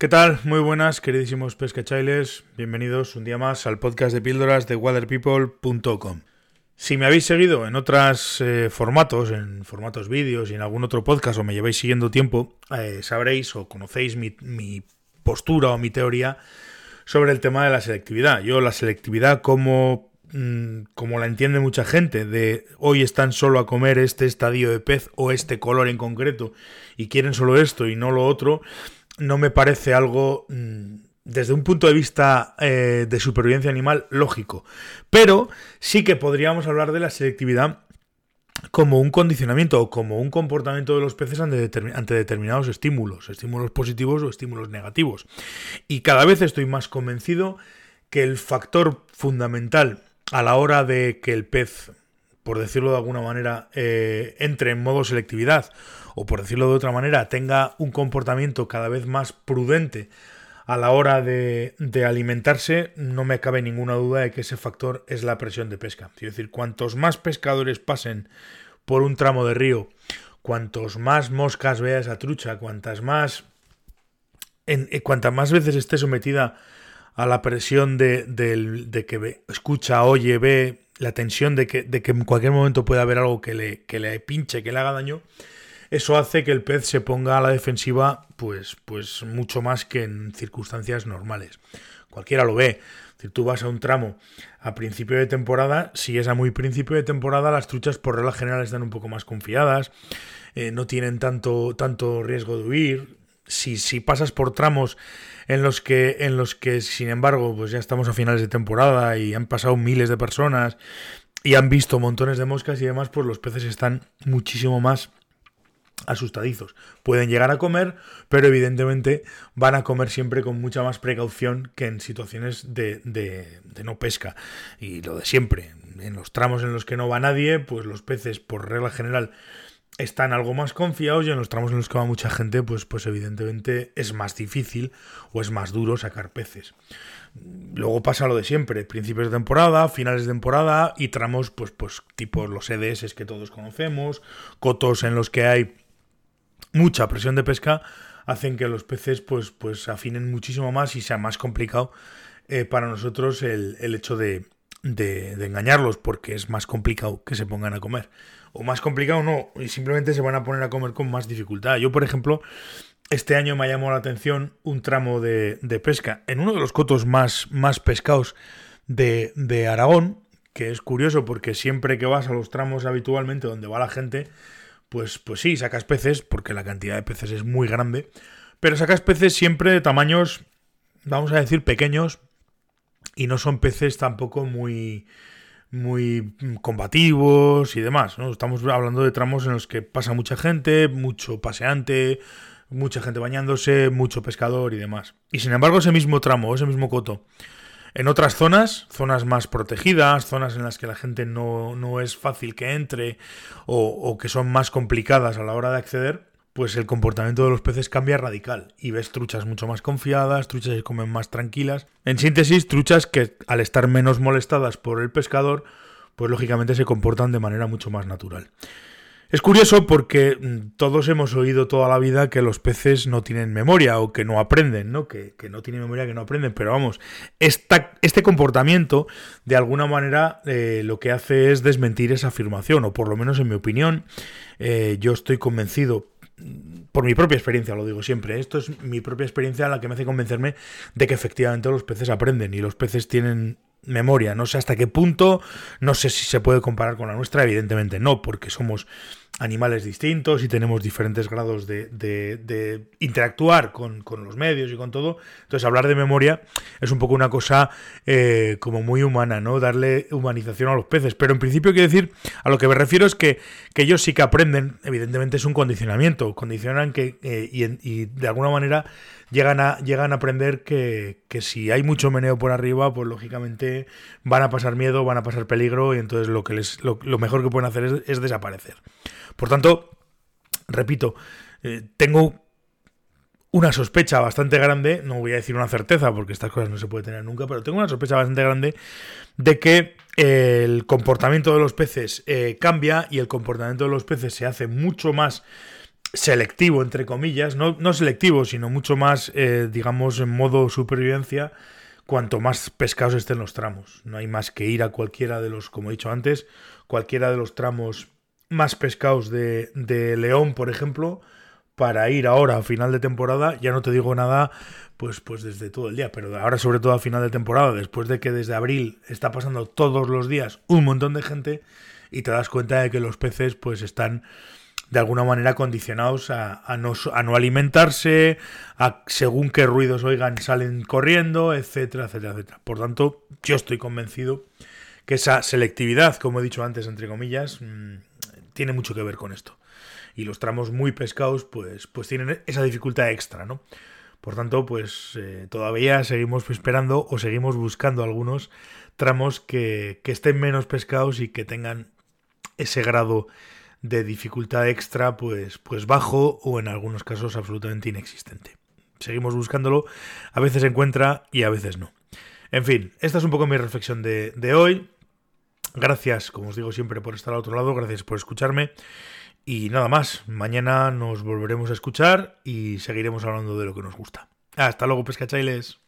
¿Qué tal? Muy buenas, queridísimos pescachailes. Bienvenidos un día más al podcast de píldoras de waterpeople.com. Si me habéis seguido en otros eh, formatos, en formatos vídeos y en algún otro podcast o me lleváis siguiendo tiempo, eh, sabréis o conocéis mi, postura o mi teoría sobre el tema de la selectividad. Yo la selectividad como mm, como la entiende mucha gente, de hoy están solo a comer este estadio de pez o este color en concreto y quieren solo esto y no lo otro, no me parece algo mm, desde un punto de vista eh, de supervivencia animal lógico. Pero sí que podríamos hablar de la selectividad como un condicionamiento o como un comportamiento de los peces ante, determinados estímulos, estímulos positivos o estímulos negativos. Y cada vez estoy más convencido que el factor fundamental a la hora de que el pez, por decirlo de alguna manera, eh, entre en modo selectividad o por decirlo de otra manera, tenga un comportamiento cada vez más prudente a la hora de, alimentarse, no me cabe ninguna duda de que ese factor es la presión de pesca. Es decir, cuantos más pescadores pasen por un tramo de río, cuantos más moscas vea esa trucha, cuantas más, eh, cuantas más veces esté sometida a la presión de, que escucha, oye, ve, la tensión de que, de que en cualquier momento pueda haber algo que le, que le pinche, que le haga daño, eso hace que el pez se ponga a la defensiva pues, pues mucho más que en circunstancias normales. Cualquiera lo ve. Si tú vas a un tramo a principio de temporada, si es a muy principio de temporada, las truchas por regla general están un poco más confiadas, eh, no tienen tanto, tanto riesgo de huir. Si, si pasas por tramos en los que, en los que, sin embargo, pues ya estamos a finales de temporada y han pasado miles de personas y han visto montones de moscas y demás, pues los peces están muchísimo más asustadizos. Pueden llegar a comer, pero evidentemente van a comer siempre con mucha más precaución que en situaciones de, de, no pesca. Y lo de siempre, en los tramos en los que no va nadie, pues los peces por regla general están algo más confiados y en los tramos en los que va mucha gente, pues, pues evidentemente es más difícil o es más duro sacar peces. Luego pasa lo de siempre, principios de temporada, finales de temporada y tramos pues, pues tipo los EDS que todos conocemos, cotos en los que hay mucha presión de pesca hacen que los peces pues, pues afinen muchísimo más y sea más complicado eh, para nosotros el, hecho de, de, engañarlos porque es más complicado que se pongan a comer. O más complicado no, y simplemente se van a poner a comer con más dificultad. Yo, por ejemplo, este año me ha llamado la atención un tramo de, de pesca en uno de los cotos más, más pescados de, de Aragón, que es curioso porque siempre que vas a los tramos habitualmente donde va la gente, pues, pues sí, sacas peces, porque la cantidad de peces es muy grande, pero sacas peces siempre de tamaños, vamos a decir, pequeños, y no son peces tampoco muy muy combativos y demás, ¿no? Estamos hablando de tramos en los que pasa mucha gente, mucho paseante, mucha gente bañándose, mucho pescador y demás. Y sin embargo, ese mismo tramo, ese mismo coto, en otras zonas, zonas más protegidas, zonas en las que la gente no, no es fácil que entre o, o, que son más complicadas a la hora de acceder, pues el comportamiento de los peces cambia radical y ves truchas mucho más confiadas, truchas que comen más tranquilas. En síntesis, truchas que al estar menos molestadas por el pescador, pues lógicamente se comportan de manera mucho más natural. Es curioso porque mm, todos hemos oído toda la vida que los peces no tienen memoria o que no aprenden, ¿no? Que, no tienen memoria, que no aprenden, pero vamos, este comportamiento de alguna manera eh, lo que hace es desmentir esa afirmación, o por lo menos en mi opinión, eh, yo estoy convencido por mi propia experiencia, lo digo siempre, esto es mi propia experiencia la que me hace convencerme de que efectivamente los peces aprenden y los peces tienen memoria. No sé hasta qué punto, no sé si se puede comparar con la nuestra, evidentemente no, porque somos animales distintos y tenemos diferentes grados de, de, interactuar con, los medios y con todo. Entonces hablar de memoria es un poco una cosa eh, como muy humana, ¿no? Darle humanización a los peces. Pero en principio quiero decir, a lo que me refiero es que, ellos sí que aprenden, evidentemente es un condicionamiento, condicionan que eh, y, y de alguna manera llegan a, llegan a aprender que, si hay mucho meneo por arriba, pues lógicamente van a pasar miedo, van a pasar peligro y entonces lo, que les, lo, mejor que pueden hacer es, desaparecer. Por tanto, repito, eh, tengo una sospecha bastante grande, no voy a decir una certeza porque estas cosas no se puede tener nunca, pero tengo una sospecha bastante grande de que el comportamiento de los peces eh, cambia y el comportamiento de los peces se hace mucho más selectivo, entre comillas, no, selectivo, sino mucho más, eh, digamos, en modo supervivencia, cuanto más pescados estén los tramos. No hay más que ir a cualquiera de los, como he dicho antes, cualquiera de los tramos más pescados de, de León, por ejemplo, para ir ahora a final de temporada, ya no te digo nada, pues, pues desde todo el día, pero ahora sobre todo a final de temporada, después de que desde abril está pasando todos los días un montón de gente y te das cuenta de que los peces pues están de alguna manera condicionados a, no, a no, alimentarse, a según qué ruidos oigan salen corriendo, etcétera, etcétera, etcétera. Por tanto, yo estoy convencido que esa selectividad, como he dicho antes, entre comillas, mm, tiene mucho que ver con esto. Y los tramos muy pescados, pues, pues tienen esa dificultad extra, ¿no? Por tanto, pues eh, todavía seguimos esperando o seguimos buscando algunos tramos que, que estén menos pescados y que tengan ese grado de dificultad extra pues, pues bajo o en algunos casos absolutamente inexistente. Seguimos buscándolo, a veces encuentra y a veces no. En fin, esta es un poco mi reflexión de, de hoy. Gracias, como os digo siempre, por estar al otro lado, gracias por escucharme. Y nada más, mañana nos volveremos a escuchar y seguiremos hablando de lo que nos gusta. Hasta luego, pescachailes.